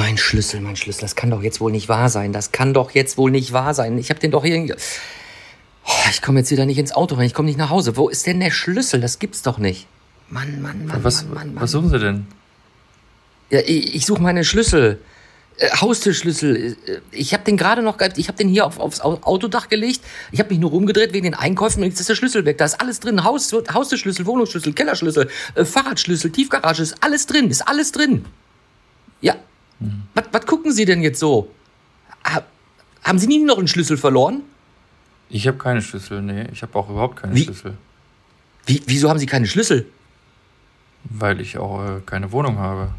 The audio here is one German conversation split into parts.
Mein Schlüssel, mein Schlüssel, das kann doch jetzt wohl nicht wahr sein. Das kann doch jetzt wohl nicht wahr sein. Ich habe den doch hier. Oh, ich komme jetzt wieder nicht ins Auto rein. Ich komme nicht nach Hause. Wo ist denn der Schlüssel? Das gibt's doch nicht. Mann, Mann, Mann, was, Mann, Mann, Mann. Was suchen Sie denn? Ja, ich, ich suche meine Schlüssel. Äh, Haustürschlüssel. Äh, Ich habe den gerade noch, ich habe den hier auf, aufs Au- Autodach gelegt. Ich habe mich nur rumgedreht wegen den Einkäufen und jetzt ist der Schlüssel weg. Da ist alles drin. Haus, Haustürschlüssel, Wohnungsschlüssel, Kellerschlüssel, äh, Fahrradschlüssel, Tiefgarage, ist alles drin, ist alles drin. Ja. Was, was gucken Sie denn jetzt so? Ha, haben Sie nie noch einen Schlüssel verloren? Ich habe keine Schlüssel, nee. Ich habe auch überhaupt keine Wie? Schlüssel. Wie, wieso haben Sie keine Schlüssel? Weil ich auch äh, keine Wohnung habe.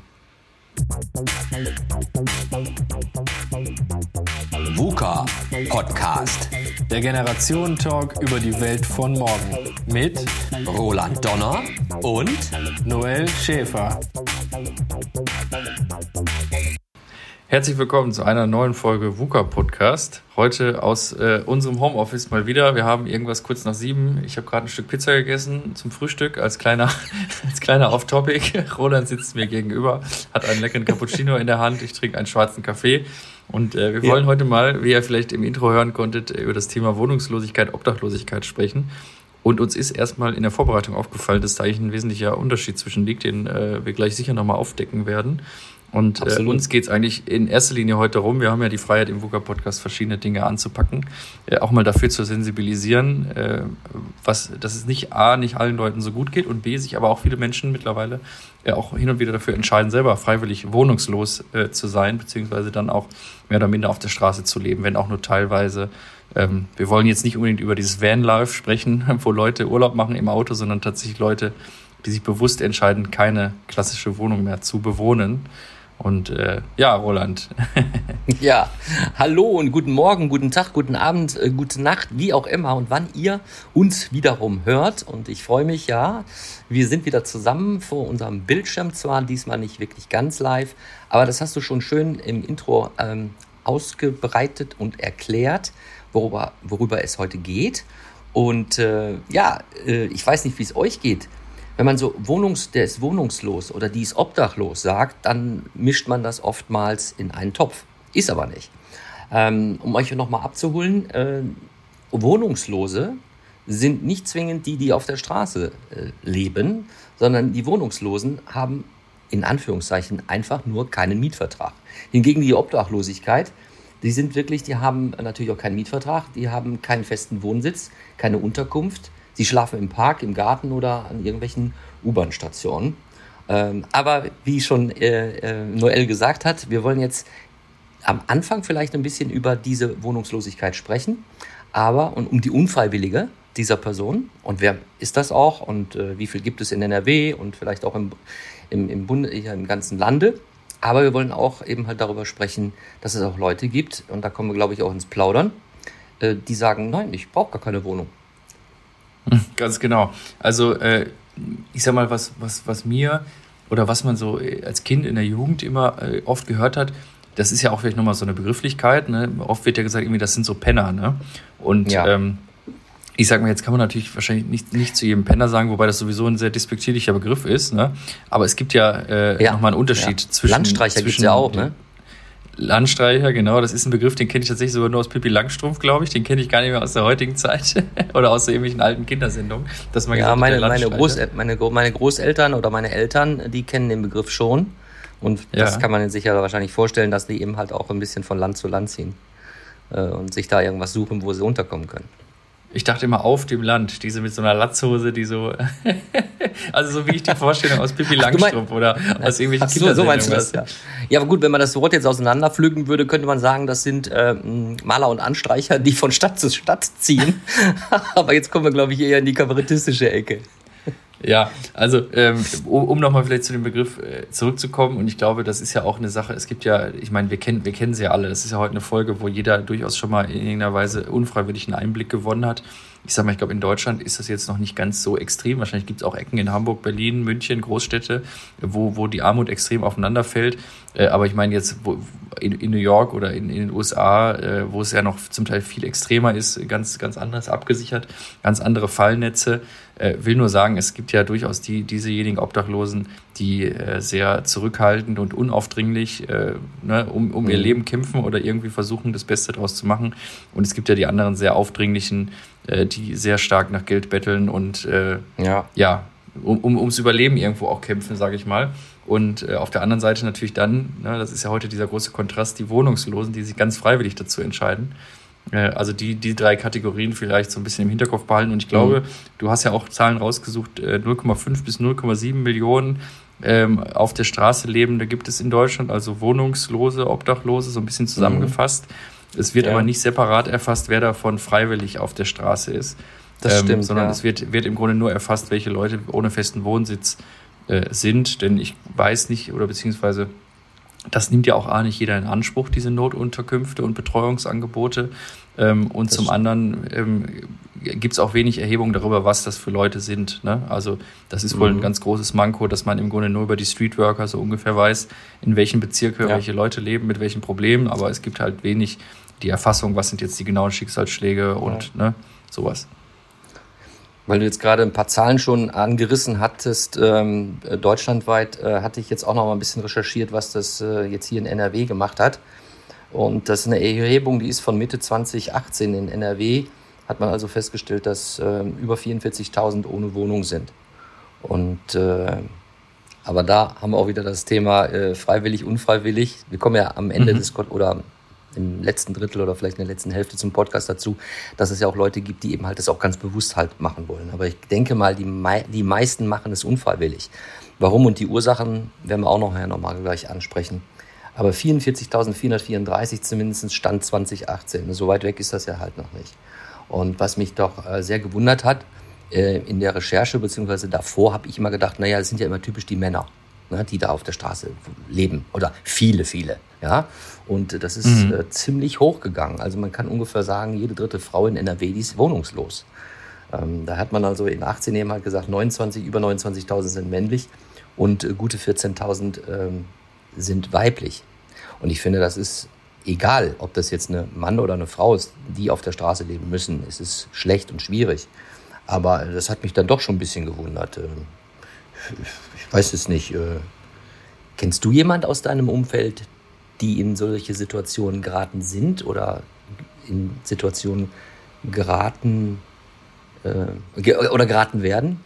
VUCA Podcast. Der Generationen-Talk über die Welt von morgen. Mit Roland Donner und Noel Schäfer. Herzlich willkommen zu einer neuen Folge VUCA Podcast. Heute aus äh, unserem Homeoffice mal wieder. Wir haben irgendwas kurz nach sieben. Ich habe gerade ein Stück Pizza gegessen zum Frühstück als kleiner, als kleiner Off-Topic. Roland sitzt mir gegenüber, hat einen leckeren Cappuccino in der Hand. Ich trinke einen schwarzen Kaffee. Und äh, wir wollen heute mal, wie ihr vielleicht im Intro hören konntet, über das Thema Wohnungslosigkeit, Obdachlosigkeit sprechen. Und uns ist erstmal in der Vorbereitung aufgefallen, dass da eigentlich ein wesentlicher Unterschied zwischen liegt, den äh, wir gleich sicher nochmal aufdecken werden. Und äh, uns geht es eigentlich in erster Linie heute darum, wir haben ja die Freiheit im VUCA-Podcast verschiedene Dinge anzupacken, äh, auch mal dafür zu sensibilisieren, äh, was, dass es nicht A, nicht allen Leuten so gut geht und B, sich aber auch viele Menschen mittlerweile äh, auch hin und wieder dafür entscheiden, selber freiwillig wohnungslos äh, zu sein, beziehungsweise dann auch mehr oder minder auf der Straße zu leben, wenn auch nur teilweise. Ähm, wir wollen jetzt nicht unbedingt über dieses Vanlife sprechen, wo Leute Urlaub machen im Auto, sondern tatsächlich Leute, die sich bewusst entscheiden, keine klassische Wohnung mehr zu bewohnen. Und äh, ja, Roland, Ja, hallo und guten Morgen, guten Tag, guten Abend, äh, gute Nacht, wie auch immer und wann ihr uns wiederum hört. Und ich freue mich, ja, wir sind wieder zusammen vor unserem Bildschirm, zwar diesmal nicht wirklich ganz live, aber das hast du schon schön im Intro ähm, ausgebreitet und erklärt, worüber, worüber es heute geht. Und äh, ja, äh, ich weiß nicht, wie es euch geht. Wenn man so Wohnungs, der ist wohnungslos oder die ist obdachlos sagt, dann mischt man das oftmals in einen Topf. Ist aber nicht. Ähm, um euch nochmal abzuholen, äh, Wohnungslose sind nicht zwingend die, die auf der Straße äh, leben, sondern die Wohnungslosen haben in Anführungszeichen einfach nur keinen Mietvertrag. Hingegen die Obdachlosigkeit, die sind wirklich, die haben natürlich auch keinen Mietvertrag, die haben keinen festen Wohnsitz, keine Unterkunft. Sie schlafen im Park, im Garten oder an irgendwelchen U-Bahn-Stationen. Ähm, aber wie schon äh, äh, Noel gesagt hat, wir wollen jetzt am Anfang vielleicht ein bisschen über diese Wohnungslosigkeit sprechen, aber und um die Unfreiwillige dieser Person und wer ist das auch und äh, wie viel gibt es in NRW und vielleicht auch im, im, im, Bund, im ganzen Lande. Aber wir wollen auch eben halt darüber sprechen, dass es auch Leute gibt, und da kommen wir, glaube ich, auch ins Plaudern, äh, die sagen, nein, ich brauche gar keine Wohnung. ganz genau. Also äh, ich sag mal, was, was, was mir oder was man so äh, als Kind in der Jugend immer äh, oft gehört hat, das ist ja auch vielleicht nochmal so eine Begrifflichkeit. Ne? Oft wird ja gesagt, irgendwie, das sind so Penner. Ne? Und Ja. ähm, ich sag mal, jetzt kann man natürlich wahrscheinlich nicht, nicht zu jedem Penner sagen, wobei das sowieso ein sehr despektierlicher Begriff ist. Ne? Aber es gibt ja, äh, Ja. nochmal einen Unterschied Ja. zwischen. Landstreicher zwischen ja auch, ne? Landstreicher, genau, das ist ein Begriff, den kenne ich tatsächlich sogar nur aus Pippi Langstrumpf, glaube ich. Den kenne ich gar nicht mehr aus der heutigen Zeit oder aus irgendwelchen alten Kindersendungen. Dass man Ja, gesagt meine, der meine. Großel meine, meine Großeltern oder meine Eltern, die kennen den Begriff schon. Und das Ja. kann man sich ja wahrscheinlich vorstellen, dass die eben halt auch ein bisschen von Land zu Land ziehen äh, und sich da irgendwas suchen, wo sie unterkommen können. Ich dachte immer auf dem Land, diese mit so einer Latzhose, die so, also so wie ich die Vorstellung aus Pippi Ach, Langstrumpf oder aus irgendwelchen Ach so, so meinst du das, ja. Ja, aber gut, wenn man das Wort jetzt auseinanderpflügen würde, könnte man sagen, das sind ähm, Maler und Anstreicher, die von Stadt zu Stadt ziehen. aber jetzt kommen wir, glaube ich, eher in die kabarettistische Ecke. Ja, also ähm, um, um nochmal vielleicht zu dem Begriff äh, zurückzukommen, und ich glaube, das ist ja auch eine Sache, es gibt ja, ich meine, wir kennen, wir kennen sie ja alle, das ist ja heute eine Folge, wo jeder durchaus schon mal in irgendeiner Weise unfreiwillig einen Einblick gewonnen hat. Ich sag mal, ich glaube, in Deutschland ist das jetzt noch nicht ganz so extrem. Wahrscheinlich gibt es auch Ecken in Hamburg, Berlin, München, Großstädte, wo, wo die Armut extrem aufeinander fällt. Äh, aber ich meine jetzt wo, in, in New York oder in, in den USA, äh, wo es ja noch zum Teil viel extremer ist, ganz, ganz anders abgesichert, ganz andere Fallnetze. Äh, will nur sagen, es gibt ja durchaus die, diesejenigen Obdachlosen, die äh, sehr zurückhaltend und unaufdringlich äh, ne, um, um mhm. ihr Leben kämpfen oder irgendwie versuchen, das Beste daraus zu machen. Und es gibt ja die anderen sehr aufdringlichen, äh, die sehr stark nach Geld betteln und äh, ja. ja, um, um, ums Überleben irgendwo auch kämpfen, sage ich mal. Und äh, auf der anderen Seite natürlich dann, ne, das ist ja heute dieser große Kontrast, die Wohnungslosen, die sich ganz freiwillig dazu entscheiden. Äh, also die, die drei Kategorien vielleicht so ein bisschen im Hinterkopf behalten. Und ich glaube, mhm. du hast ja auch Zahlen rausgesucht, 0,5 äh, bis 0,7 Millionen ähm, auf der Straße lebende gibt es in Deutschland, also Wohnungslose, Obdachlose, so ein bisschen zusammengefasst. Mhm. Es wird ja. aber nicht separat erfasst, wer davon freiwillig auf der Straße ist. Das ähm, stimmt. Sondern ja. es wird, wird im Grunde nur erfasst, welche Leute ohne festen Wohnsitz äh, sind. Denn ich weiß nicht, oder beziehungsweise das nimmt ja auch A nicht jeder in Anspruch, diese Notunterkünfte und Betreuungsangebote. Ähm, und das zum anderen ähm, gibt es auch wenig Erhebungen darüber, was das für Leute sind. Ne? Also das ist wohl mhm. ein ganz großes Manko, dass man im Grunde nur über die Streetworker so ungefähr weiß, in welchen Bezirken ja. welche Leute leben, mit welchen Problemen. Aber es gibt halt wenig die Erfassung, was sind jetzt die genauen Schicksalsschläge und ja. ne, sowas. Weil du jetzt gerade ein paar Zahlen schon angerissen hattest, ähm, deutschlandweit äh, hatte ich jetzt auch noch mal ein bisschen recherchiert, was das äh, jetzt hier in NRW gemacht hat. Und das ist eine Erhebung, die ist von Mitte 2018 in NRW. Hat man also festgestellt, dass äh, über 44.000 ohne Wohnung sind. Und äh, aber da haben wir auch wieder das Thema äh, freiwillig, unfreiwillig. Wir kommen ja am Ende mhm. des oder im letzten Drittel oder vielleicht in der letzten Hälfte zum Podcast dazu, dass es ja auch Leute gibt, die eben halt das auch ganz bewusst halt machen wollen. Aber ich denke mal, die, mei die meisten machen es unfreiwillig. Warum und die Ursachen werden wir auch noch, noch mal gleich ansprechen. Aber 44.434 zumindest Stand 2018. So weit weg ist das ja halt noch nicht. Und was mich doch äh, sehr gewundert hat, äh, in der Recherche beziehungsweise davor habe ich immer gedacht, naja, das sind ja immer typisch die Männer, ne, die da auf der Straße leben. Oder viele, viele. Ja? Und das ist mhm. äh, ziemlich hochgegangen. Also man kann ungefähr sagen, jede dritte Frau in NRW, die ist wohnungslos. Ähm, da hat man also in 18 Jahren halt gesagt, 29, über 29.000 sind männlich und äh, gute 14.000 ähm, sind weiblich. Und ich finde, das ist egal, ob das jetzt eine Mann oder eine Frau ist, die auf der Straße leben müssen. Es ist schlecht und schwierig. Aber das hat mich dann doch schon ein bisschen gewundert. Weiß es nicht. Äh, kennst du jemand aus deinem Umfeld, die in solche Situationen geraten sind oder in Situationen geraten äh, oder geraten werden?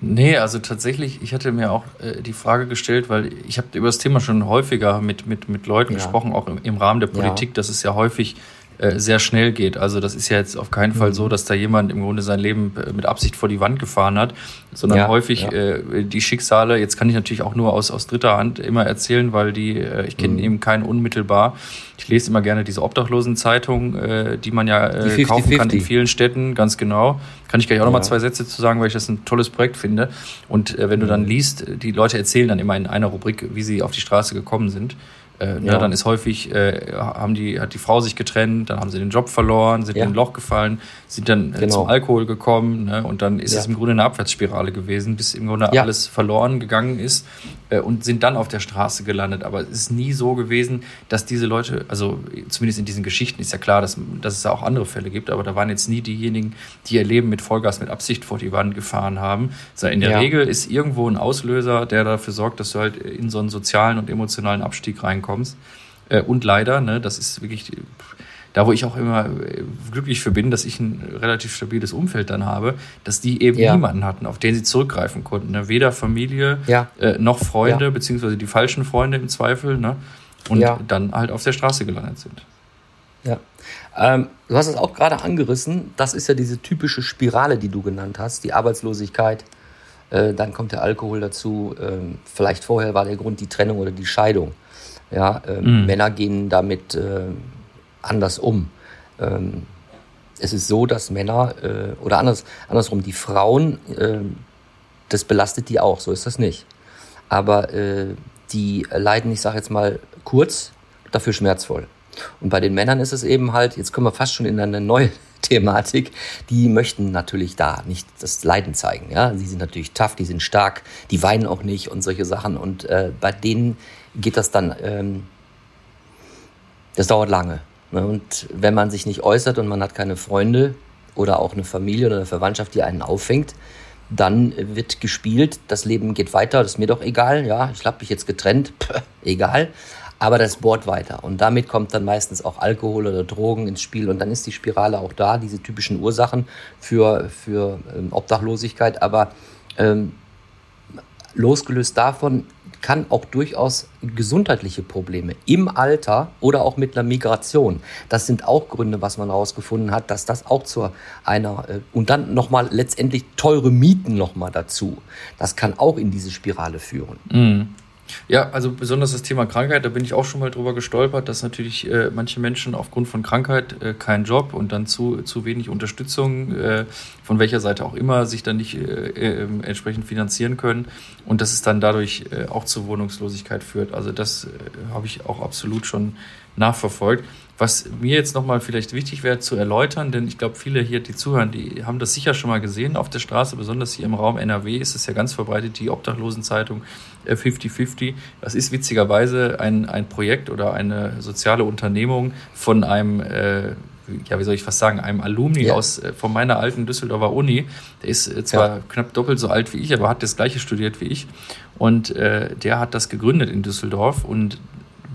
Nee, also tatsächlich, ich hatte mir auch äh, die Frage gestellt, weil ich habe über das Thema schon häufiger mit, mit, mit Leuten ja. gesprochen, auch im, im Rahmen der Politik, ja. dass es ja häufig äh, sehr schnell geht. Also das ist ja jetzt auf keinen mhm. Fall so, dass da jemand im Grunde sein Leben äh, mit Absicht vor die Wand gefahren hat, sondern ja, häufig ja. Äh, die Schicksale, jetzt kann ich natürlich auch nur aus, aus dritter Hand immer erzählen, weil die, äh, ich kenne mhm. eben keinen unmittelbar. Ich lese immer gerne diese Obdachlosenzeitung, äh, die man ja äh, die 50, kaufen 50. kann in vielen Städten, ganz genau. Kann ich gleich auch ja. noch mal zwei Sätze zu sagen, weil ich das ein tolles Projekt finde. Und äh, wenn du dann mhm. liest, die Leute erzählen dann immer in einer Rubrik, wie sie auf die Straße gekommen sind. Äh, ne, ja. dann ist häufig, äh, haben die, hat die Frau sich getrennt, dann haben sie den Job verloren, sind ja. in ein Loch gefallen, sind dann äh, genau. zum Alkohol gekommen ne, und dann ist ja. es im Grunde eine Abwärtsspirale gewesen, bis im Grunde alles verloren gegangen ist äh, und sind dann auf der Straße gelandet. Aber es ist nie so gewesen, dass diese Leute, also zumindest in diesen Geschichten ist ja klar, dass, dass es da auch andere Fälle gibt, aber da waren jetzt nie diejenigen, die ihr Leben mit Vollgas, mit Absicht vor die Wand gefahren haben. Also in der Regel ist irgendwo ein Auslöser, der dafür sorgt, dass du halt in so einen sozialen und emotionalen Abstieg reinkommst reinkommst. Äh, und leider, ne, das ist wirklich da, wo ich auch immer äh, glücklich für bin, dass ich ein relativ stabiles Umfeld dann habe, dass die eben ja. niemanden hatten, auf den sie zurückgreifen konnten. Ne? Weder Familie ja. äh, noch Freunde, ja. beziehungsweise die falschen Freunde im Zweifel, ne? und dann halt auf der Straße gelandet sind. Ja. Ähm, du hast es auch gerade angerissen. Das ist ja diese typische Spirale, die du genannt hast, die Arbeitslosigkeit. Äh, dann kommt der Alkohol dazu. Ähm, vielleicht vorher war der Grund die Trennung oder die Scheidung. Ja, ähm, mhm. Männer gehen damit äh, anders um. Ähm, es ist so, dass Männer äh, oder anders, andersrum, die Frauen, äh, das belastet die auch, so ist das nicht. Aber äh, die leiden, ich sage jetzt mal kurz, dafür schmerzvoll. Und bei den Männern ist es eben halt, jetzt kommen wir fast schon in eine neue Thematik, die möchten natürlich da nicht das Leiden zeigen. Ja, sie sind natürlich tough, die sind stark, die weinen auch nicht und solche Sachen. Und äh, bei denen geht das dann, ähm, das dauert lange. Ne? Und wenn man sich nicht äußert und man hat keine Freunde oder auch eine Familie oder eine Verwandtschaft, die einen auffängt, dann wird gespielt, das Leben geht weiter, das ist mir doch egal, ja, ich habe mich jetzt getrennt, pff, egal, aber das bohrt weiter und damit kommt dann meistens auch Alkohol oder Drogen ins Spiel und dann ist die Spirale auch da, diese typischen Ursachen für, für ähm, Obdachlosigkeit, aber ähm, losgelöst davon kann auch durchaus gesundheitliche Probleme im Alter oder auch mit einer Migration. Das sind auch Gründe, was man herausgefunden hat, dass das auch zu einer äh, und dann nochmal letztendlich teure Mieten nochmal dazu. Das kann auch in diese Spirale führen. Mhm. Ja, also besonders das Thema Krankheit, da bin ich auch schon mal drüber gestolpert, dass natürlich äh, manche Menschen aufgrund von Krankheit äh, keinen Job und dann zu, zu wenig Unterstützung, äh, von welcher Seite auch immer, sich dann nicht äh, äh, entsprechend finanzieren können und dass es dann dadurch äh, auch zur Wohnungslosigkeit führt. Also das habe ich auch absolut schon nachverfolgt. Was mir jetzt nochmal vielleicht wichtig wäre zu erläutern, denn ich glaube, viele hier, die zuhören, die haben das sicher schon mal gesehen auf der Straße, besonders hier im Raum NRW ist es ja ganz verbreitet, die Obdachlosenzeitung 50-50. Äh, das ist witzigerweise ein, ein Projekt oder eine soziale Unternehmung von einem, äh, ja, wie soll ich fast sagen, einem Alumni ja. aus äh, von meiner alten Düsseldorfer Uni. Der ist äh, zwar ja. knapp doppelt so alt wie ich, aber hat das gleiche studiert wie ich. Und äh, der hat das gegründet in Düsseldorf und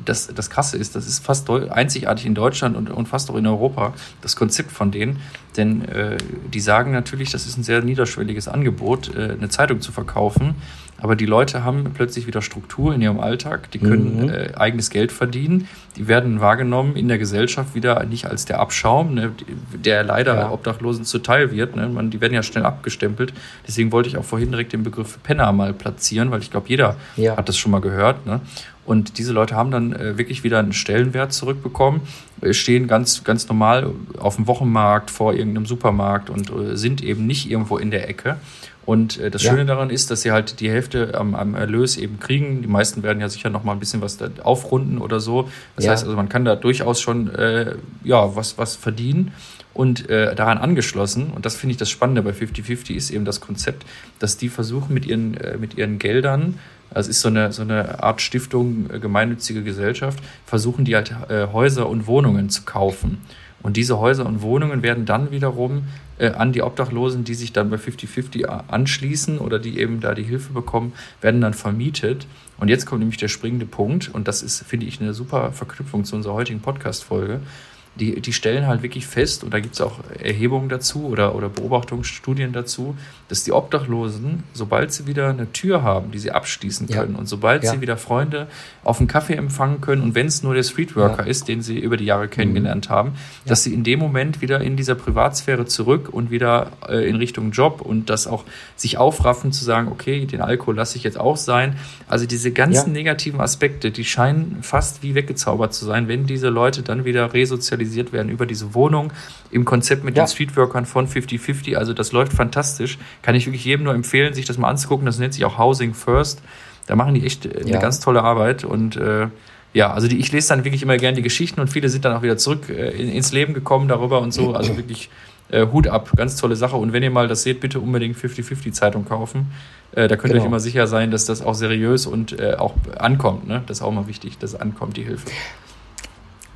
das, das Krasse ist, das ist fast einzigartig in Deutschland und, und fast auch in Europa, das Konzept von denen. Denn äh, die sagen natürlich, das ist ein sehr niederschwelliges Angebot, äh, eine Zeitung zu verkaufen. Aber die Leute haben plötzlich wieder Struktur in ihrem Alltag, die können mhm. äh, eigenes Geld verdienen, die werden wahrgenommen in der Gesellschaft wieder nicht als der Abschaum, ne, der leider ja. Obdachlosen zuteil wird. Ne? Man, die werden ja schnell abgestempelt. Deswegen wollte ich auch vorhin direkt den Begriff Penner mal platzieren, weil ich glaube, jeder ja. hat das schon mal gehört. Ne? Und diese Leute haben dann äh, wirklich wieder einen Stellenwert zurückbekommen, äh, stehen ganz, ganz normal auf dem Wochenmarkt vor irgendeinem Supermarkt und äh, sind eben nicht irgendwo in der Ecke. Und äh, das ja. Schöne daran ist, dass sie halt die Hälfte am, am, Erlös eben kriegen. Die meisten werden ja sicher noch mal ein bisschen was aufrunden oder so. Das ja. heißt also, man kann da durchaus schon äh, ja, was, was verdienen und äh, daran angeschlossen, und das finde ich das Spannende bei 50-50, ist eben das Konzept, dass die versuchen mit ihren, äh, mit ihren Geldern also es ist so eine, so eine Art Stiftung, äh, gemeinnützige Gesellschaft, versuchen die halt äh, Häuser und Wohnungen zu kaufen. Und diese Häuser und Wohnungen werden dann wiederum äh, an die Obdachlosen, die sich dann bei 50-50 anschließen oder die eben da die Hilfe bekommen, werden dann vermietet. Und jetzt kommt nämlich der springende Punkt, und das ist, finde ich, eine super Verknüpfung zu unserer heutigen Podcast-Folge die, die stellen halt wirklich fest, und da gibt es auch Erhebungen dazu oder, oder Beobachtungsstudien dazu, dass die Obdachlosen, sobald sie wieder eine Tür haben, die sie abschließen können, ja. und sobald ja. sie wieder Freunde auf einen Kaffee empfangen können, und wenn es nur der Streetworker ja. ist, den sie über die Jahre kennengelernt mhm. haben, dass sie in dem Moment wieder in dieser Privatsphäre zurück und wieder äh, in Richtung Job und das auch sich aufraffen zu sagen, okay, den Alkohol lasse ich jetzt auch sein. Also diese ganzen negativen Aspekte, die scheinen fast wie weggezaubert zu sein, wenn diese Leute dann wieder resozialisiert realisiert werden über diese Wohnung im Konzept mit ja. den Streetworkern von 50-50. Also das läuft fantastisch. Kann ich wirklich jedem nur empfehlen, sich das mal anzugucken. Das nennt sich auch Housing First. Da machen die echt eine ja. ganz tolle Arbeit und äh, ja, also die, ich lese dann wirklich immer gerne die Geschichten und viele sind dann auch wieder zurück äh, ins Leben gekommen darüber und so. Also wirklich äh, Hut ab, ganz tolle Sache. Und wenn ihr mal das seht, bitte unbedingt 50-50 Zeitung kaufen. Äh, da könnt ihr genau. euch immer sicher sein, dass das auch seriös und äh, auch ankommt. Ne? Das ist auch mal wichtig, dass ankommt, die Hilfe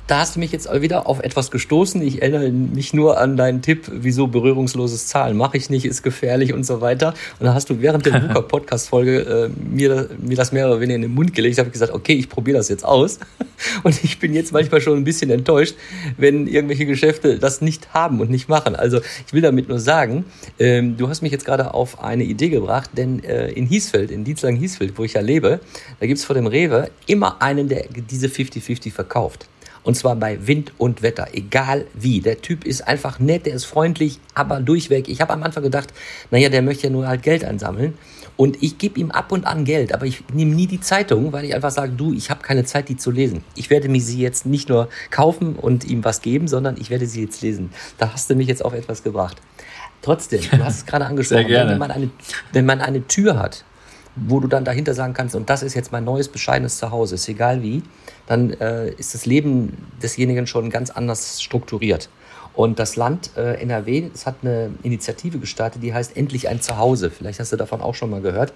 da hast du mich jetzt wieder auf etwas gestoßen. Ich erinnere mich nur an deinen Tipp, wieso berührungsloses Zahlen mache ich nicht, ist gefährlich und so weiter. Und da hast du während der Luca-Podcast-Folge äh, mir, mir das mehr oder weniger in den Mund gelegt. Ich habe gesagt, okay, ich probiere das jetzt aus. Und ich bin jetzt manchmal schon ein bisschen enttäuscht, wenn irgendwelche Geschäfte das nicht haben und nicht machen. Also ich will damit nur sagen, ähm, du hast mich jetzt gerade auf eine Idee gebracht, denn äh, in Hiesfeld, in Dietlang-Hiesfeld, wo ich ja lebe, da gibt es vor dem Rewe immer einen, der diese 50-50 verkauft. Und zwar bei Wind und Wetter, egal wie. Der Typ ist einfach nett, der ist freundlich, aber durchweg. Ich habe am Anfang gedacht, naja, der möchte ja nur halt Geld einsammeln. Und ich gebe ihm ab und an Geld, aber ich nehme nie die Zeitung, weil ich einfach sage, du, ich habe keine Zeit, die zu lesen. Ich werde mir sie jetzt nicht nur kaufen und ihm was geben, sondern ich werde sie jetzt lesen. Da hast du mich jetzt auf etwas gebracht. Trotzdem, du hast es gerade angesprochen, wenn man, eine, wenn man eine Tür hat, wo du dann dahinter sagen kannst, und das ist jetzt mein neues, bescheidenes Zuhause, ist egal wie, dann äh, ist das Leben desjenigen schon ganz anders strukturiert. Und das Land äh, NRW, das hat eine Initiative gestartet, die heißt Endlich ein Zuhause. Vielleicht hast du davon auch schon mal gehört.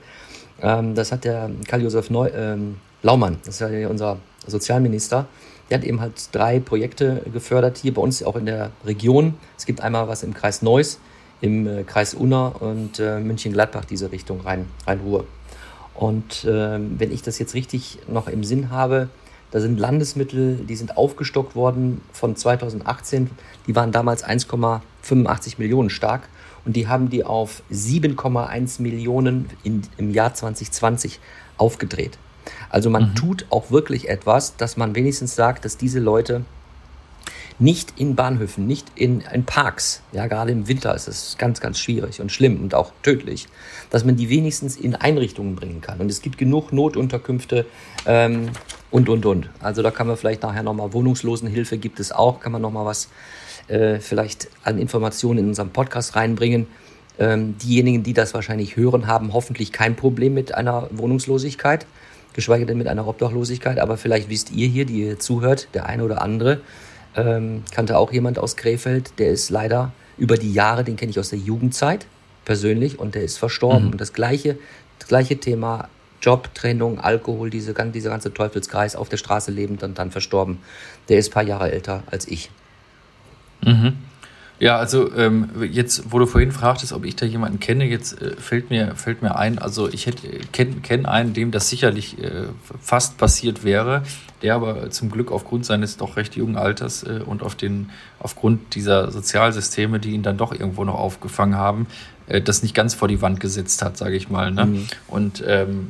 Ähm, das hat der Karl-Josef ähm, Laumann, das ist ja unser Sozialminister, der hat eben halt drei Projekte gefördert, hier bei uns auch in der Region. Es gibt einmal was im Kreis Neuss, im äh, Kreis Unna und äh, München-Gladbach, diese Richtung Rhein, Rhein-Ruhr. Und äh, wenn ich das jetzt richtig noch im Sinn habe, da sind Landesmittel, die sind aufgestockt worden von 2018. Die waren damals 1,85 Millionen stark und die haben die auf 7,1 Millionen in, im Jahr 2020 aufgedreht. Also man mhm. tut auch wirklich etwas, dass man wenigstens sagt, dass diese Leute nicht in Bahnhöfen, nicht in, in Parks, ja, gerade im Winter ist es ganz, ganz schwierig und schlimm und auch tödlich, dass man die wenigstens in Einrichtungen bringen kann. Und es gibt genug Notunterkünfte ähm, und, und, und. Also da kann man vielleicht nachher nochmal Wohnungslosenhilfe gibt es auch, kann man nochmal was äh, vielleicht an Informationen in unserem Podcast reinbringen. Ähm, diejenigen, die das wahrscheinlich hören, haben hoffentlich kein Problem mit einer Wohnungslosigkeit, geschweige denn mit einer Obdachlosigkeit. Aber vielleicht wisst ihr hier, die ihr zuhört, der eine oder andere, ähm, kannte auch jemand aus Krefeld, der ist leider über die Jahre, den kenne ich aus der Jugendzeit persönlich und der ist verstorben. Mhm. Und das gleiche, das gleiche Thema Job, Trennung, Alkohol, diese, dieser ganze Teufelskreis auf der Straße lebend und dann verstorben. Der ist ein paar Jahre älter als ich. Mhm. Ja, also ähm, jetzt, wo du vorhin fragtest, ob ich da jemanden kenne, jetzt äh, fällt mir fällt mir ein, also ich hätte kenne kenn einen, dem das sicherlich äh, fast passiert wäre, der aber zum Glück aufgrund seines doch recht jungen Alters äh, und auf den aufgrund dieser Sozialsysteme, die ihn dann doch irgendwo noch aufgefangen haben, äh, das nicht ganz vor die Wand gesetzt hat, sage ich mal. Ne? Mhm. Und ähm,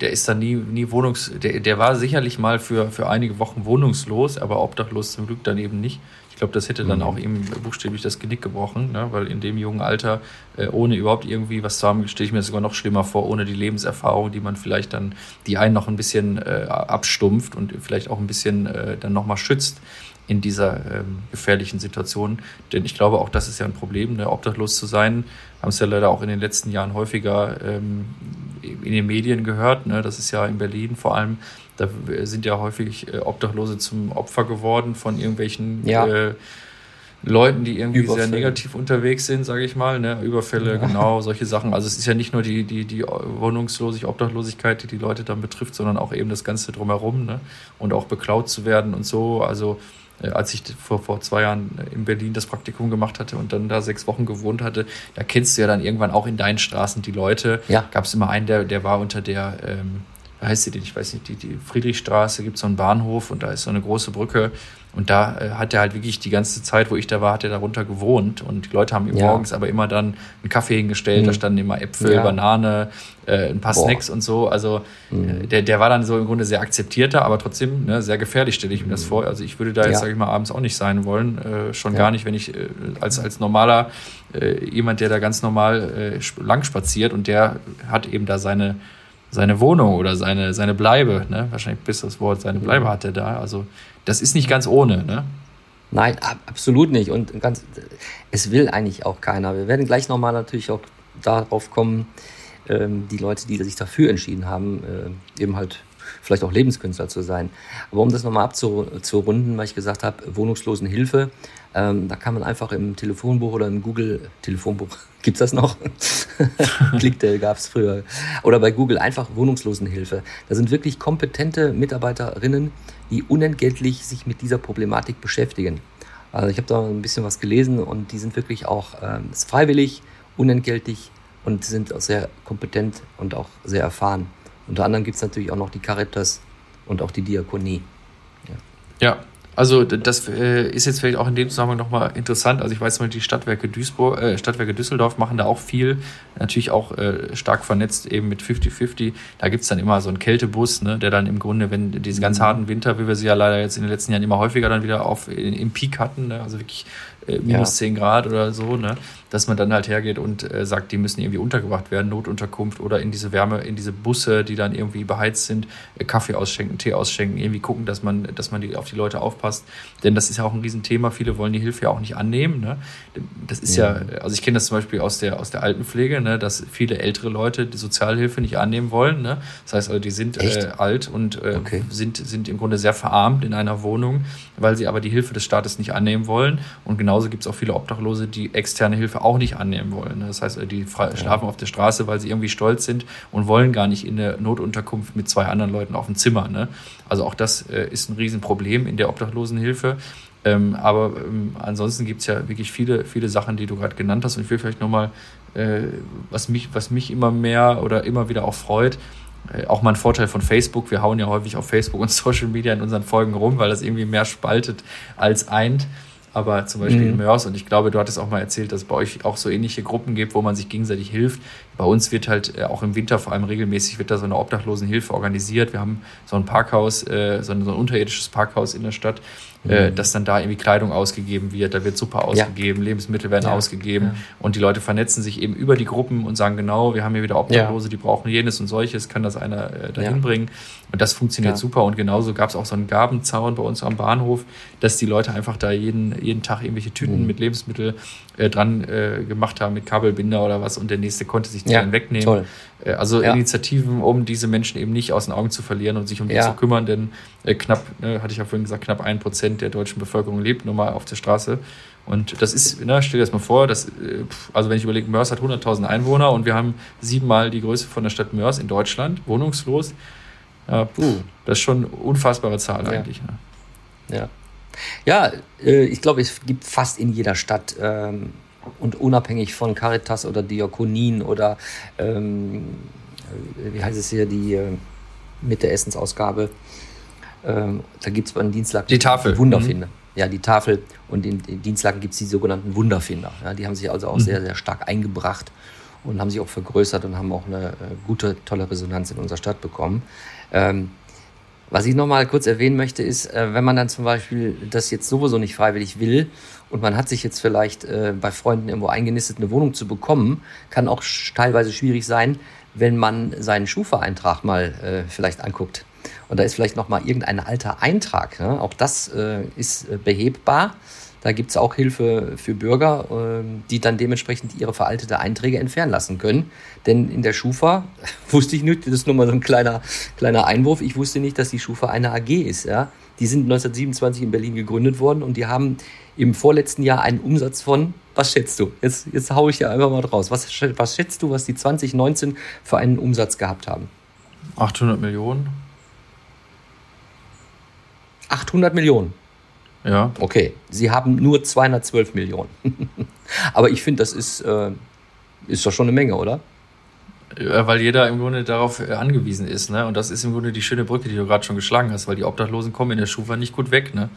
der ist dann nie, nie wohnungs, der, der war sicherlich mal für, für einige Wochen wohnungslos, aber obdachlos zum Glück dann eben nicht glaube, das hätte dann mhm. auch ihm buchstäblich das Genick gebrochen, ne? weil in dem jungen Alter, äh, ohne überhaupt irgendwie was zu haben, stelle ich mir das sogar noch schlimmer vor, ohne die Lebenserfahrung, die man vielleicht dann, die einen noch ein bisschen äh, abstumpft und vielleicht auch ein bisschen äh, dann nochmal schützt in dieser ähm, gefährlichen Situation. Denn ich glaube, auch das ist ja ein Problem, ne? obdachlos zu sein. Haben es ja leider auch in den letzten Jahren häufiger ähm, in den Medien gehört. Ne? Das ist ja in Berlin vor allem da sind ja häufig äh, Obdachlose zum Opfer geworden von irgendwelchen ja. äh, Leuten, die irgendwie Überfälle. sehr negativ unterwegs sind, sage ich mal. Ne? Überfälle, ja. genau, solche Sachen. Also es ist ja nicht nur die, die, die Wohnungslosigkeit, Obdachlosigkeit, die die Leute dann betrifft, sondern auch eben das Ganze drumherum. Ne? Und auch beklaut zu werden und so. Also äh, als ich vor, vor zwei Jahren in Berlin das Praktikum gemacht hatte und dann da sechs Wochen gewohnt hatte, da kennst du ja dann irgendwann auch in deinen Straßen die Leute. Ja. Gab es immer einen, der, der war unter der... Ähm, heißt sie denn? Ich weiß nicht, die, die Friedrichstraße gibt so einen Bahnhof und da ist so eine große Brücke. Und da äh, hat er halt wirklich die ganze Zeit, wo ich da war, hat er darunter gewohnt. Und die Leute haben ihm ja. morgens aber immer dann einen Kaffee hingestellt. Mhm. Da standen immer Äpfel, ja. Banane, äh, ein paar Boah. Snacks und so. Also mhm. äh, der, der war dann so im Grunde sehr akzeptierter, aber trotzdem ne, sehr gefährlich, stelle ich mir das mhm. vor. Also ich würde da jetzt, ja. sage ich mal, abends auch nicht sein wollen. Äh, schon gar nicht, wenn ich äh, als, als normaler äh, jemand, der da ganz normal lang spaziert und der hat eben da seine seine Wohnung oder seine, seine Bleibe, ne? wahrscheinlich bis das Wort seine Bleibe hat er da. Also das ist nicht ganz ohne, ne? Nein, absolut nicht. Und ganz, es will eigentlich auch keiner. Wir werden gleich nochmal natürlich auch darauf kommen, ähm, die Leute, die sich dafür entschieden haben, äh, eben halt vielleicht auch Lebenskünstler zu sein. Aber um das nochmal abzurunden, weil ich gesagt habe, Wohnungslosenhilfe, ähm, da kann man einfach im Telefonbuch oder im Google Telefonbuch, gibt's das noch? Klickte gab's früher. Oder bei Google einfach Wohnungslosenhilfe. Da sind wirklich kompetente Mitarbeiterinnen, die unentgeltlich sich mit dieser Problematik beschäftigen. Also ich habe da ein bisschen was gelesen und die sind wirklich auch ähm, ist unentgeltlich und sind auch sehr kompetent und auch sehr erfahren. Unter anderem gibt es natürlich auch noch die Caritas und auch die Diakonie. Ja, ja also das äh, ist jetzt vielleicht auch in dem Zusammenhang nochmal interessant. Also ich weiß mal, die Stadtwerke Duisburg, äh, Stadtwerke Düsseldorf machen da auch viel, natürlich auch äh, stark vernetzt eben mit 50-50. Da gibt's dann immer so einen Kältebus, ne, der dann im Grunde, wenn diese ganz mhm. harten Winter, wie wir sie ja leider jetzt in den letzten Jahren immer häufiger dann wieder auf in, im Peak hatten, ne, also wirklich äh, minus ja. 10 Grad oder so, ne? Dass man dann halt hergeht und äh, sagt, die müssen irgendwie untergebracht werden, Notunterkunft oder in diese Wärme, in diese Busse, die dann irgendwie beheizt sind, äh, Kaffee ausschenken, Tee ausschenken, irgendwie gucken, dass man, dass man die, auf die Leute aufpasst. Denn das ist ja auch ein Riesenthema. Viele wollen die Hilfe ja auch nicht annehmen. Ne? Das ist ja, ja also ich kenne das zum Beispiel aus der, aus der Altenpflege, ne? dass viele ältere Leute die Sozialhilfe nicht annehmen wollen. Ne? Das heißt also, die sind äh, alt und äh, okay. sind, sind im Grunde sehr verarmt in einer Wohnung, weil sie aber die Hilfe des Staates nicht annehmen wollen. Und genau genauso gibt es auch viele Obdachlose, die externe Hilfe auch nicht annehmen wollen. Das heißt, die schlafen auf der Straße, weil sie irgendwie stolz sind und wollen gar nicht in der Notunterkunft mit zwei anderen Leuten auf dem Zimmer. Ne? Also auch das äh, ist ein Riesenproblem in der Obdachlosenhilfe. Ähm, aber ähm, ansonsten gibt es ja wirklich viele, viele Sachen, die du gerade genannt hast. Und ich will vielleicht nochmal, äh, was, mich, was mich immer mehr oder immer wieder auch freut, äh, auch mal ein Vorteil von Facebook. Wir hauen ja häufig auf Facebook und Social Media in unseren Folgen rum, weil das irgendwie mehr spaltet als eint aber zum Beispiel mhm. in Mörs, und ich glaube, du hattest auch mal erzählt, dass es bei euch auch so ähnliche Gruppen gibt, wo man sich gegenseitig hilft. Bei uns wird halt äh, auch im Winter vor allem regelmäßig wird da so eine Obdachlosenhilfe organisiert. Wir haben so ein Parkhaus, äh, so, ein, so ein unterirdisches Parkhaus in der Stadt, mhm. dass dann da irgendwie Kleidung ausgegeben wird, da wird Suppe ausgegeben, ja. Lebensmittel werden ja. ausgegeben ja. und die Leute vernetzen sich eben über die Gruppen und sagen genau, wir haben hier wieder Obdachlose, die brauchen jenes und solches, kann das einer äh, dahin bringen und das funktioniert super und genauso gab es auch so einen Gabenzaun bei uns am Bahnhof, dass die Leute einfach da jeden, jeden Tag irgendwelche Tüten mhm. mit Lebensmittel äh, dran äh, gemacht haben, mit Kabelbinder oder was und der nächste konnte sich die dann wegnehmen. Toll. Äh, also. Initiativen, um diese Menschen eben nicht aus den Augen zu verlieren und sich um die zu kümmern, denn äh, knapp, ne, hatte ich ja vorhin gesagt, knapp ein Prozent der deutschen Bevölkerung lebt nun mal auf der Straße. Und das ist, ne, stell dir das mal vor, dass, äh, also wenn ich überlege, Mörs hat 100.000 Einwohner und wir haben siebenmal die Größe von der Stadt Mörs in Deutschland, wohnungslos. Ja, puh, das ist schon eine unfassbare Zahl eigentlich. Ne? Ja. Ja, äh, ich glaube, es gibt fast in jeder Stadt ähm, und unabhängig von Caritas oder Diakonien oder ähm, wie heißt es hier, die äh, mit der Essensausgabe, ähm, da gibt es beim Dienstlag die Tafel. Wunderfinder. Mhm. Ja, die Tafel und in den Dienstlagen gibt es die sogenannten Wunderfinder. Ja, die haben sich also auch mhm. sehr, sehr stark eingebracht und haben sich auch vergrößert und haben auch eine äh, gute, tolle Resonanz in unserer Stadt bekommen. Ähm, was ich nochmal kurz erwähnen möchte, ist, äh, wenn man dann zum Beispiel das jetzt sowieso nicht freiwillig will und man hat sich jetzt vielleicht äh, bei Freunden irgendwo eingenistet, eine Wohnung zu bekommen, kann auch teilweise schwierig sein, wenn man seinen Schufa-Eintrag mal äh, vielleicht anguckt. Und da ist vielleicht nochmal irgendein alter Eintrag. Ne? Auch das äh, ist äh, behebbar. Da gibt es auch Hilfe für Bürger, ähm, die dann dementsprechend ihre veraltete Einträge entfernen lassen können. Denn in der Schufa wusste ich nicht, das ist nur mal so ein kleiner, kleiner Einwurf, ich wusste nicht, dass die Schufa eine AG ist. Ja? Die sind 1927 in Berlin gegründet worden und die haben im vorletzten Jahr einen Umsatz von, was schätzt du? Jetzt, jetzt haue ich ja einfach mal draus. Was, was schätzt du, was die 2019 für einen Umsatz gehabt haben? 800 Millionen. 800 Millionen. Ja. Okay, sie haben nur 212 Millionen. Aber ich finde, das ist, äh, ist doch schon eine Menge, oder? Ja, weil jeder im Grunde darauf äh, angewiesen ist. Ne? Und das ist im Grunde die schöne Brücke, die du gerade schon geschlagen hast, weil die Obdachlosen kommen in der Schufa nicht gut weg. Ne?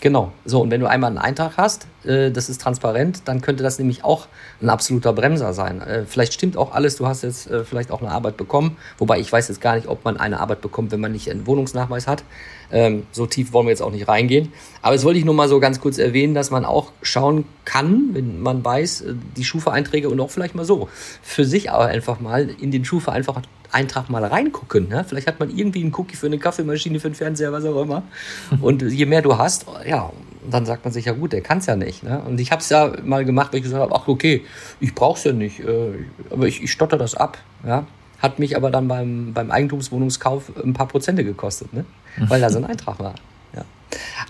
Genau. So, und wenn du einmal einen Eintrag hast, äh, das ist transparent, dann könnte das nämlich auch ein absoluter Bremser sein. Äh, vielleicht stimmt auch alles, du hast jetzt äh, vielleicht auch eine Arbeit bekommen, wobei ich weiß jetzt gar nicht, ob man eine Arbeit bekommt, wenn man nicht einen Wohnungsnachweis hat. Ähm, so tief wollen wir jetzt auch nicht reingehen. Aber jetzt wollte ich nur mal so ganz kurz erwähnen, dass man auch schauen kann, wenn man weiß, äh, die Schufa-Einträge und auch vielleicht mal so, für sich aber einfach mal in den Schufa einfach Eintrag mal reingucken. Ne? Vielleicht hat man irgendwie einen Cookie für eine Kaffeemaschine, für einen Fernseher, was auch immer. Und je mehr du hast, ja, dann sagt man sich ja gut, der kann es ja nicht. Ne? Und ich habe es ja mal gemacht, weil ich gesagt habe, ach okay, ich brauche es ja nicht, äh, aber ich, ich stotter das ab. Ja? Hat mich aber dann beim, beim Eigentumswohnungskauf ein paar Prozente gekostet, ne? weil da so ein Eintrag war.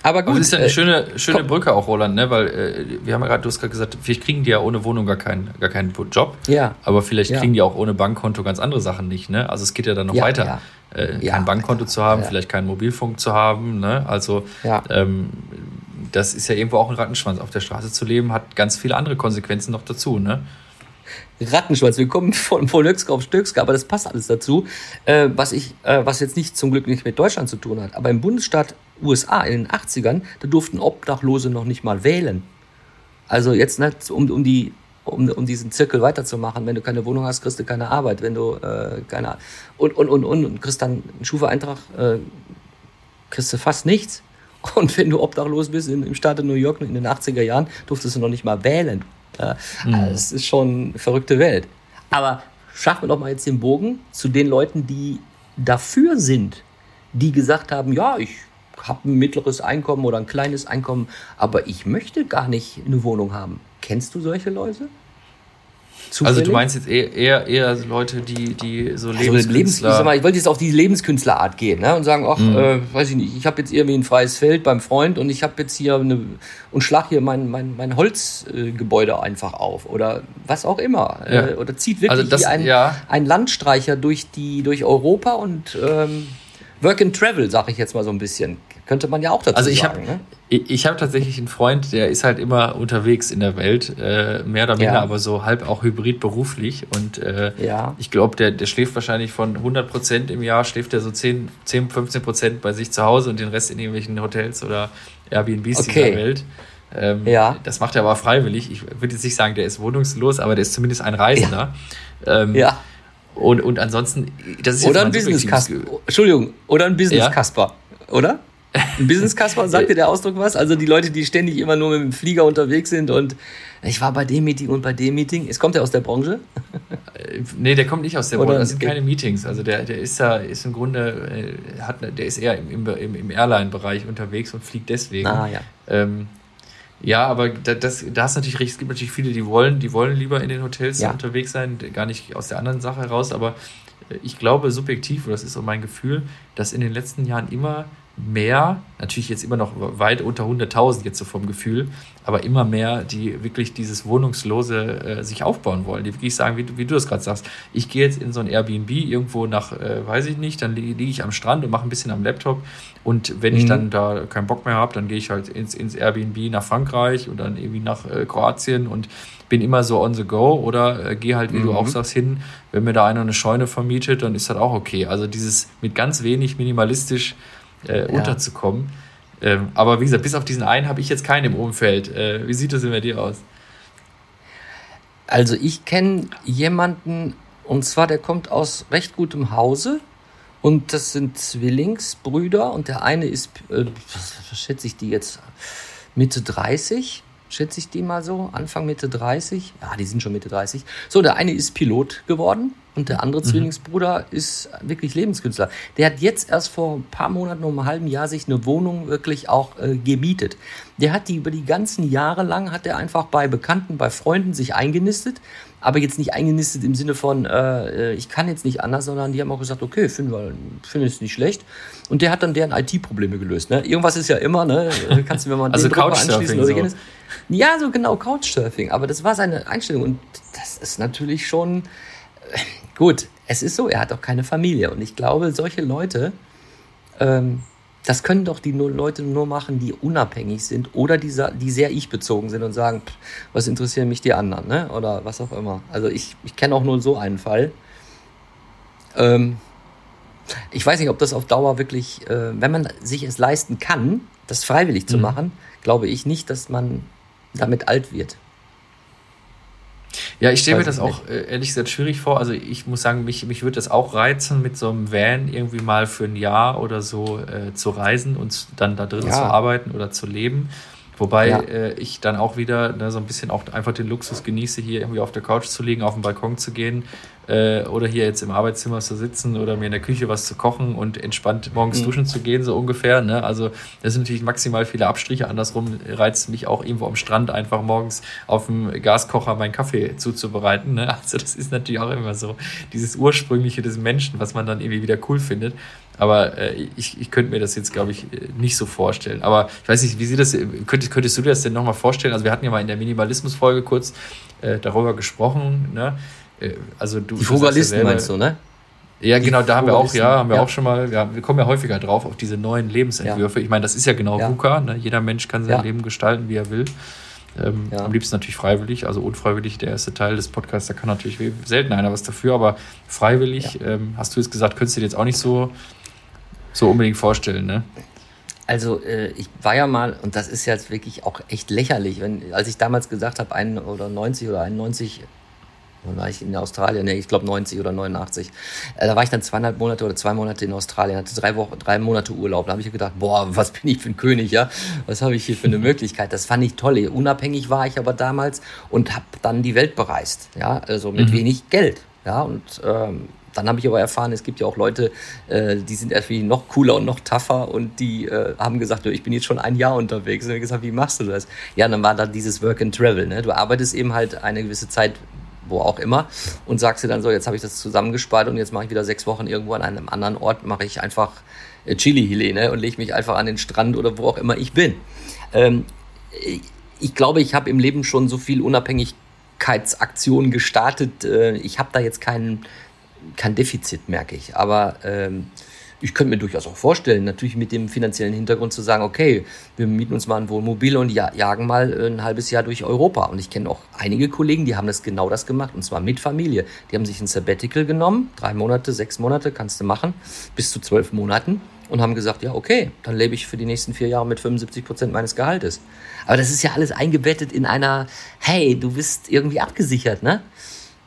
Aber gut. Das ist ja eine äh, schöne, schöne Brücke auch, Roland, ne? weil äh, wir haben ja gerade, du hast gerade gesagt, vielleicht kriegen die ja ohne Wohnung gar keinen, gar keinen Job. Ja. Aber vielleicht ja. kriegen die auch ohne Bankkonto ganz andere Sachen nicht. Ne? Also es geht ja dann noch ja, weiter. Ja. Äh, kein Bankkonto zu haben, vielleicht keinen Mobilfunk zu haben. Ne? Also ähm, das ist ja irgendwo auch ein Rattenschwanz. Auf der Straße zu leben hat ganz viele andere Konsequenzen noch dazu. Ne? Rattenschwanz. Wir kommen von, von Höchsker auf Stöcksker, aber das passt alles dazu. Äh, was, ich, äh, was jetzt nicht zum Glück nicht mit Deutschland zu tun hat. Aber im Bundesstaat USA in den 80ern, da durften Obdachlose noch nicht mal wählen. Also jetzt nicht, um, um, die, um, um diesen Zirkel weiterzumachen. Wenn du keine Wohnung hast, kriegst du keine Arbeit. Wenn du äh, keine und, und, und, und, und kriegst dann einen Schufa-Eintrag, äh, kriegst du fast nichts. Und wenn du obdachlos bist im Staat New York in den 80er Jahren, durftest du noch nicht mal wählen. Ja, mhm. also es ist schon eine verrückte Welt. Aber schaffen wir doch mal jetzt den Bogen zu den Leuten, die dafür sind, die gesagt haben, ja, ich habe ein mittleres Einkommen oder ein kleines Einkommen, aber ich möchte gar nicht eine Wohnung haben. Kennst du solche Leute? Zufällig? Also du meinst jetzt eher, eher, eher Leute, die, die so also Lebenskünstler... Lebens, ich, mal, ich wollte jetzt auf die Lebenskünstlerart gehen ne? und sagen, ach, mhm. äh, weiß ich nicht, ich habe jetzt irgendwie ein freies Feld beim Freund und ich habe jetzt hier eine... und schlag hier mein, mein, mein Holzgebäude äh, einfach auf oder was auch immer. Ja. Äh, oder zieht wirklich also das, ein, ja. ein Landstreicher durch, die, durch Europa und ähm, Work and Travel, sag ich jetzt mal so ein bisschen. Könnte man ja auch dazu Also ich sagen. habe ne? ich, ich hab tatsächlich einen Freund, der ist halt immer unterwegs in der Welt, äh, mehr oder weniger, Ja. aber so halb auch hybrid beruflich. Und äh, Ja. ich glaube, der, der schläft wahrscheinlich von 100 Prozent im Jahr, schläft er so 10, 10 15 Prozent bei sich zu Hause und den Rest in irgendwelchen Hotels oder Airbnbs Okay. dieser Welt. Ähm, Ja. Das macht er aber freiwillig. Ich würde jetzt nicht sagen, der ist wohnungslos, aber der ist zumindest ein Reisender. Ähm, Ja. Und, und ansonsten, das ist Oder ein Business Kasper. Entschuldigung, oder ein Business Ja? Kasper, oder? Ein Business Kasper, sagt dir der Ausdruck was? Also die Leute, die ständig immer nur mit dem Flieger unterwegs sind und ich war bei dem Meeting und bei dem Meeting. Es kommt ja aus der Branche. Nee, der kommt nicht aus der Branche. Das sind keine Meetings. Also der, der ist da, ist im Grunde, äh, hat, der ist eher im, im, im Airline-Bereich unterwegs und fliegt deswegen. Ah, ja. Ähm, ja, aber da, das, da hast du natürlich recht. Es gibt natürlich viele, die wollen, die wollen lieber in den Hotels Ja. unterwegs sein, gar nicht aus der anderen Sache heraus. Aber äh, ich glaube subjektiv, oder das ist so mein Gefühl, dass in den letzten Jahren immer mehr, natürlich jetzt immer noch weit unter 100.000 jetzt so vom Gefühl, aber immer mehr, die wirklich dieses Wohnungslose äh, sich aufbauen wollen, die wirklich sagen, wie, du- wie du das gerade sagst, ich gehe jetzt in so ein Airbnb irgendwo nach, äh, weiß ich nicht, dann liege ich am Strand und mache ein bisschen am Laptop und wenn ich Mhm. dann da keinen Bock mehr habe, dann gehe ich halt ins, ins Airbnb nach Frankreich und dann irgendwie nach äh, Kroatien und bin immer so on the go oder äh, gehe halt, wie du Mhm. auch sagst, hin, wenn mir da einer eine Scheune vermietet, dann ist das auch okay. Also dieses mit ganz wenig minimalistisch äh, unterzukommen. Ähm, aber wie gesagt, bis auf diesen einen habe ich jetzt keinen im Umfeld. Äh, wie sieht das denn bei dir aus? Also ich kenne jemanden, und zwar der kommt aus recht gutem Hause. Und das sind Zwillingsbrüder und der eine ist, äh, schätze ich die jetzt, Mitte 30, schätze ich die mal so, Anfang Mitte 30. Ja, die sind schon Mitte 30. So, der eine ist Pilot geworden und der andere Zwillingsbruder ist wirklich Lebenskünstler. Der hat jetzt erst vor ein paar Monaten, um ein halben Jahr sich eine Wohnung wirklich auch äh, gemietet. Der hat die über die ganzen Jahre lang, hat er einfach bei Bekannten, bei Freunden sich eingenistet, aber jetzt nicht eingenistet im Sinne von, äh, äh, ich kann jetzt nicht anders, sondern die haben auch gesagt, okay, finden wir, finden es nicht schlecht. Und der hat dann deren IT-Probleme gelöst. Ne? Irgendwas ist ja immer, ne? Kannst du, wenn man Also den anschließen oder so. jenes. Ja, so genau, Couchsurfing. Aber das war seine Einstellung. Und das ist natürlich schon äh, gut. Es ist so, er hat auch keine Familie. Und ich glaube, solche Leute, ähm, das können doch die Leute nur machen, die unabhängig sind oder die, die sehr ich-bezogen sind und sagen, pff, was interessieren mich die anderen, ne? Oder was auch immer. Also ich, ich kenne auch nur so einen Fall. Ähm, ich weiß nicht, ob das auf Dauer wirklich, äh, wenn man sich es leisten kann, das freiwillig zu Mhm. machen, glaube ich nicht, dass man damit alt wird. Ja, ich stelle mir das auch äh, ehrlich gesagt schwierig vor. Also ich muss sagen, mich, mich würde das auch reizen, mit so einem Van irgendwie mal für ein Jahr oder so äh, zu reisen und dann da drin Ja. zu arbeiten oder zu leben. Wobei Ja. äh, ich dann auch wieder ne, so ein bisschen auch einfach den Luxus genieße, hier irgendwie auf der Couch zu liegen, auf dem Balkon zu gehen äh, oder hier jetzt im Arbeitszimmer zu sitzen oder mir in der Küche was zu kochen und entspannt morgens Mhm. duschen zu gehen, so ungefähr. Ne? Also das sind natürlich maximal viele Abstriche. Andersrum reizt mich auch irgendwo am Strand einfach morgens auf dem Gaskocher meinen Kaffee zuzubereiten. Ne? Also das ist natürlich auch immer so dieses Ursprüngliche des Menschen, was man dann irgendwie wieder cool findet. Aber äh, ich, ich könnte mir das jetzt, glaube ich, nicht so vorstellen. Aber ich weiß nicht, wie sieht das, könntest, könntest du dir das denn nochmal vorstellen? Also wir hatten ja mal in der Minimalismus-Folge kurz äh, darüber gesprochen. Ne? Äh, Also du, Die ja Frugalisten meinst du, ne? ja, Die genau, da haben wir auch, ja, haben wir ja. auch schon mal, ja, wir kommen ja häufiger drauf auf diese neuen Lebensentwürfe. Ich meine, das ist ja genau Ja. VUCA, ne? jeder Mensch kann sein Ja. Leben gestalten, wie er will. Ähm, Ja. Am liebsten natürlich freiwillig, also unfreiwillig, der erste Teil des Podcasts, da kann natürlich selten einer was dafür, aber freiwillig, ähm, hast du jetzt gesagt, könntest du dir jetzt auch nicht so, so unbedingt vorstellen, ne? Also äh, ich war ja mal, und das ist jetzt wirklich auch echt lächerlich, wenn, als ich damals gesagt habe, ein oder 90 oder 91, wann war ich in Australien? Nee, ich glaube 90 oder 89. Äh, da war ich dann zweieinhalb Monate oder zwei Monate in Australien, hatte drei Wochen, drei Monate Urlaub. Da habe ich gedacht, boah, was bin ich für ein König, ja? Was habe ich hier für eine Möglichkeit? Das fand ich toll. Unabhängig war ich aber damals und habe dann die Welt bereist, ja, also mit wenig Geld, ja, und ähm, dann habe ich aber erfahren, es gibt ja auch Leute, äh, die sind irgendwie noch cooler und noch tougher und die äh, haben gesagt, ich bin jetzt schon ein Jahr unterwegs. Und ich gesagt, wie machst du das? Ja, dann war da dieses Work and Travel. Ne? Du arbeitest eben halt eine gewisse Zeit, wo auch immer, und sagst dir dann so, jetzt habe ich das zusammengespart und jetzt mache ich wieder sechs Wochen irgendwo an einem anderen Ort, mache ich einfach äh, Chili-Hile ne? und lege mich einfach an den Strand oder wo auch immer ich bin. Ähm, ich glaube, ich habe im Leben schon so viel Unabhängigkeitsaktionen gestartet. Äh, ich habe da jetzt keinen kein Defizit, merke ich. Aber ähm, ich könnte mir durchaus auch vorstellen, natürlich mit dem finanziellen Hintergrund zu sagen, okay, wir mieten uns mal ein Wohnmobil und jagen mal ein halbes Jahr durch Europa. Und ich kenne auch einige Kollegen, die haben das genau das gemacht, und zwar mit Familie. Die haben sich ein Sabbatical genommen, drei Monate, sechs Monate kannst du machen, bis zu zwölf Monaten und haben gesagt, ja, okay, dann lebe ich für die nächsten vier Jahre mit 75 Prozent meines Gehaltes. Aber das ist ja alles eingebettet in einer, hey, du bist irgendwie abgesichert, ne?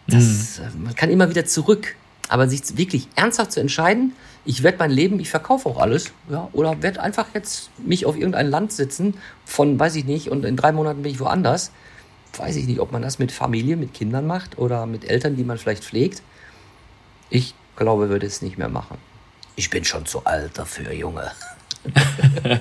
Das, mhm. Man kann immer wieder zurück. Aber sich wirklich ernsthaft zu entscheiden, ich werde mein Leben, ich verkaufe auch alles, ja, oder werde einfach jetzt mich auf irgendein Land sitzen von, weiß ich nicht, und in drei Monaten bin ich woanders. Weiß ich nicht, ob man das mit Familie, mit Kindern macht oder mit Eltern, die man vielleicht pflegt. Ich glaube, würde es nicht mehr machen. Ich bin schon zu alt dafür, Junge.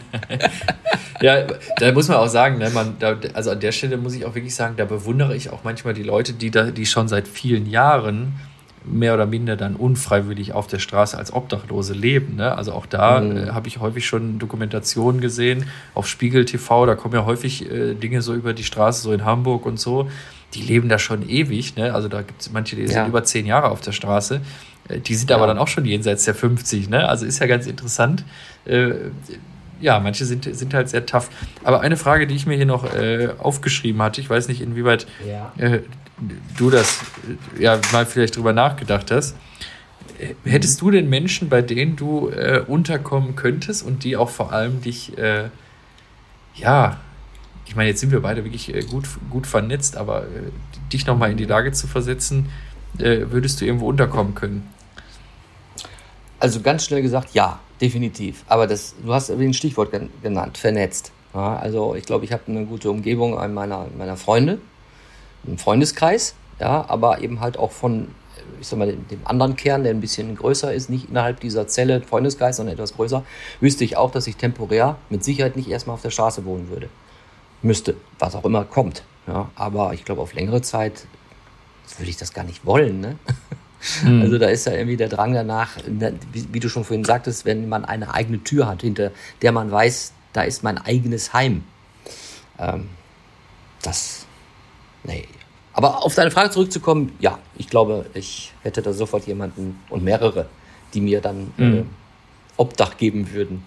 ja, da muss man auch sagen, ne, man, da, also an der Stelle muss ich auch wirklich sagen, da bewundere ich auch manchmal die Leute, die da, die schon seit vielen Jahren mehr oder minder dann unfreiwillig auf der Straße als Obdachlose leben. Ne? Also auch da mhm. äh, habe ich häufig schon Dokumentationen gesehen auf Spiegel TV, da kommen ja häufig äh, Dinge so über die Straße, so in Hamburg und so. Die leben da schon ewig, ne? Also da gibt es manche, die ja. sind über zehn Jahre auf der Straße. Äh, die sind ja. aber dann auch schon jenseits der 50, ne? Also ist ja ganz interessant. Äh, ja, manche sind, sind halt sehr tough. Aber eine Frage, die ich mir hier noch äh, aufgeschrieben hatte, ich weiß nicht, inwieweit ja. Du das äh, ja mal vielleicht drüber nachgedacht hast. Hättest du denn Menschen, bei denen du äh, unterkommen könntest und die auch vor allem dich, äh, ja, ich meine, jetzt sind wir beide wirklich äh, gut, gut vernetzt, aber äh, dich nochmal in die Lage zu versetzen, äh, würdest du irgendwo unterkommen können? Also ganz schnell gesagt, ja, definitiv. Aber das, du hast ein Stichwort genannt, vernetzt. Ja, also ich glaube, ich habe eine gute Umgebung meiner, meiner Freunde, einen Freundeskreis, ja, aber eben halt auch von, ich sag mal, dem anderen Kern, der ein bisschen größer ist, nicht innerhalb dieser Zelle Freundeskreis, sondern etwas größer, wüsste ich auch, dass ich temporär mit Sicherheit nicht erstmal auf der Straße wohnen würde. Müsste, was auch immer kommt. Ja, aber ich glaube, auf längere Zeit würde ich das gar nicht wollen. Ne? Mhm. Also da ist ja irgendwie der Drang danach, wie, wie, du schon vorhin sagtest, wenn man eine eigene Tür hat, hinter der man weiß, da ist mein eigenes Heim. Ähm, das, nee. Aber auf deine Frage zurückzukommen, ja, ich glaube, ich hätte da sofort jemanden und mehrere, die mir dann mhm. äh, Obdach geben würden.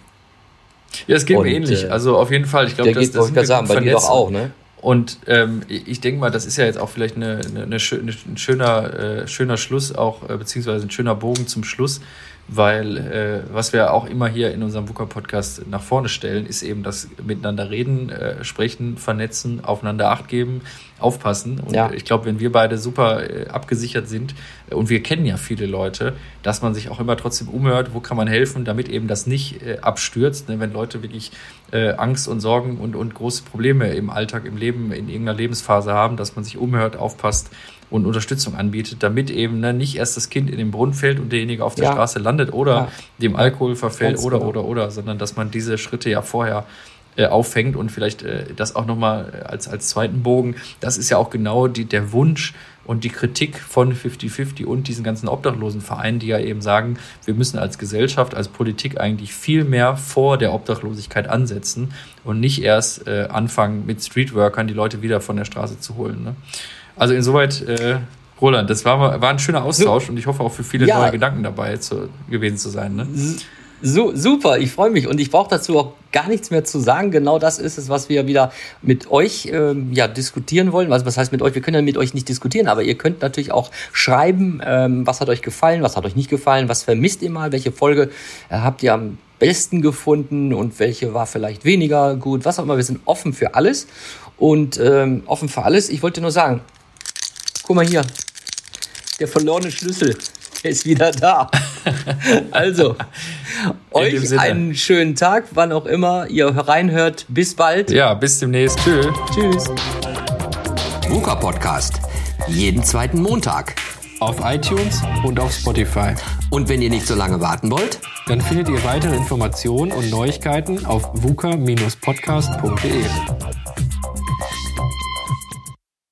Ja, es geht und, mir ähnlich. Äh, also auf jeden Fall. Ich glaube, das, das sind sagen, bei dir doch auch, ne? Und ähm, ich denke mal, das ist ja jetzt auch vielleicht eine, eine, eine, ein schöner, äh, schöner Schluss, auch äh, beziehungsweise ein schöner Bogen zum Schluss, weil äh, was wir auch immer hier in unserem VUCA-Podcast nach vorne stellen, ist eben das Miteinander reden, äh, sprechen, vernetzen, aufeinander Acht geben, aufpassen. Und ja. ich glaube, wenn wir beide super äh, abgesichert sind äh, und wir kennen ja viele Leute, dass man sich auch immer trotzdem umhört, wo kann man helfen, damit eben das nicht äh, abstürzt. Ne? Wenn Leute wirklich äh, Angst und Sorgen und, und große Probleme im Alltag, im Leben, in irgendeiner Lebensphase haben, dass man sich umhört, aufpasst und Unterstützung anbietet, damit eben ne, nicht erst das Kind in den Brunnen fällt und derjenige auf der ja. Straße landet oder ja. dem Alkohol verfällt Ganz oder, genau. oder, oder, sondern dass man diese Schritte ja vorher äh, auffängt und vielleicht äh, das auch nochmal als, als zweiten Bogen. Das ist ja auch genau die, der Wunsch und die Kritik von 50-50 und diesen ganzen Obdachlosenvereinen, die ja eben sagen, wir müssen als Gesellschaft, als Politik eigentlich viel mehr vor der Obdachlosigkeit ansetzen und nicht erst äh, anfangen, mit Streetworkern die Leute wieder von der Straße zu holen. Ne? Also insoweit, äh, Roland, das war, war ein schöner Austausch so. und ich hoffe auch für viele ja. neue Gedanken dabei zu, gewesen zu sein. Ne? So, super, ich freue mich und ich brauche dazu auch gar nichts mehr zu sagen. Genau das ist es, was wir wieder mit euch ähm, ja, diskutieren wollen. Also, was heißt mit euch? Wir können ja mit euch nicht diskutieren, aber ihr könnt natürlich auch schreiben, ähm, was hat euch gefallen, was hat euch nicht gefallen, was vermisst ihr mal, welche Folge äh, habt ihr am besten gefunden und welche war vielleicht weniger gut, was auch immer. Wir sind offen für alles und ähm, offen für alles. Ich wollte nur sagen, Guck mal hier. Der verlorene Schlüssel. Der ist wieder da. also, euch einen schönen Tag, wann auch immer ihr reinhört. Bis bald. Ja, bis demnächst. Tschüss. Tschüss. VUCA Podcast. Jeden zweiten Montag. Auf iTunes und auf Spotify. Und wenn ihr nicht so lange warten wollt, dann findet ihr weitere Informationen und Neuigkeiten auf vuca-podcast.de.